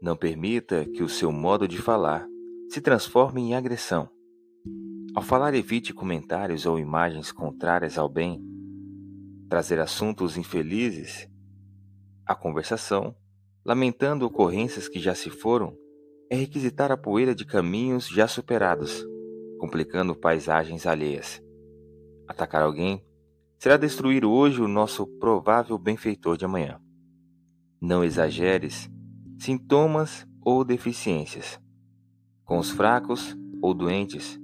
Não permita que o seu modo de falar se transforme em agressão. Ao falar, evite comentários ou imagens contrárias ao bem. Trazer assuntos infelizes à conversação, lamentando ocorrências que já se foram, é requisitar a poeira de caminhos já superados, complicando paisagens alheias. Atacar alguém será destruir hoje o nosso provável benfeitor de amanhã. Não exageres sintomas ou deficiências, com os fracos ou doentes,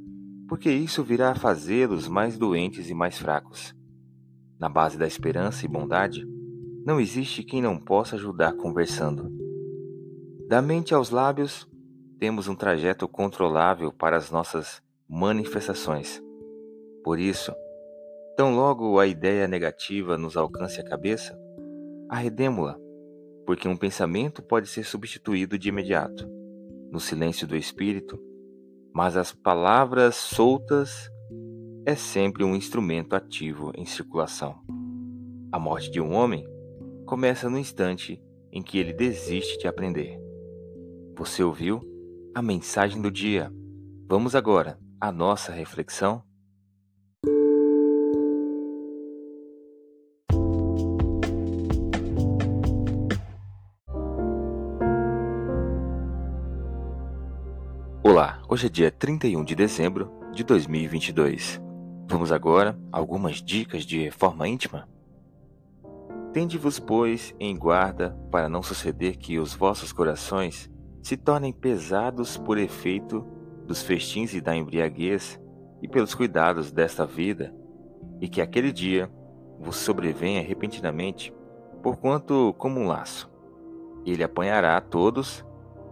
porque isso virá a fazê-los mais doentes e mais fracos. Na base da esperança e bondade, não existe quem não possa ajudar conversando. Da mente aos lábios, temos um trajeto controlável para as nossas manifestações. Por isso, tão logo a ideia negativa nos alcance a cabeça, arredemo-la porque um pensamento pode ser substituído de imediato, no silêncio do espírito, mas as palavras soltas é sempre um instrumento ativo em circulação. A morte de um homem começa no instante em que ele desiste de aprender. Você ouviu a mensagem do dia? Vamos agora à nossa reflexão Olá, hoje é dia 31 de dezembro de 2022. Vamos agora a algumas dicas de reforma íntima? Tende-vos, pois, em guarda para não suceder que os vossos corações se tornem pesados por efeito dos festins e da embriaguez e pelos cuidados desta vida, e que aquele dia vos sobrevenha repentinamente, porquanto como um laço. Ele apanhará a todos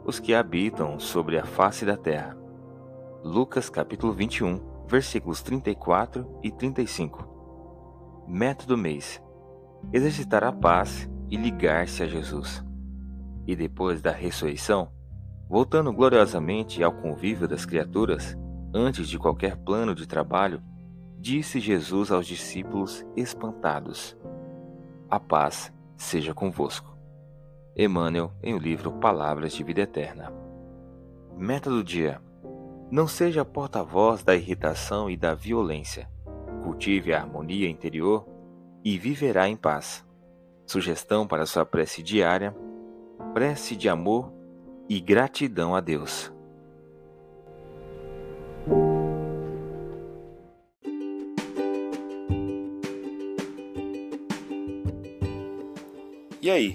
os que habitam sobre a face da terra. Lucas capítulo 21, versículos 34 e 35. Método mês: exercitar a paz e ligar-se a Jesus. E depois da ressurreição, voltando gloriosamente ao convívio das criaturas, antes de qualquer plano de trabalho, disse Jesus aos discípulos espantados: A paz seja convosco. Emmanuel em o livro Palavras de Vida Eterna. Método do dia: Não seja porta-voz da irritação e da violência. Cultive a harmonia interior e viverá em paz. Sugestão para sua prece diária: prece de amor e gratidão a Deus. E aí,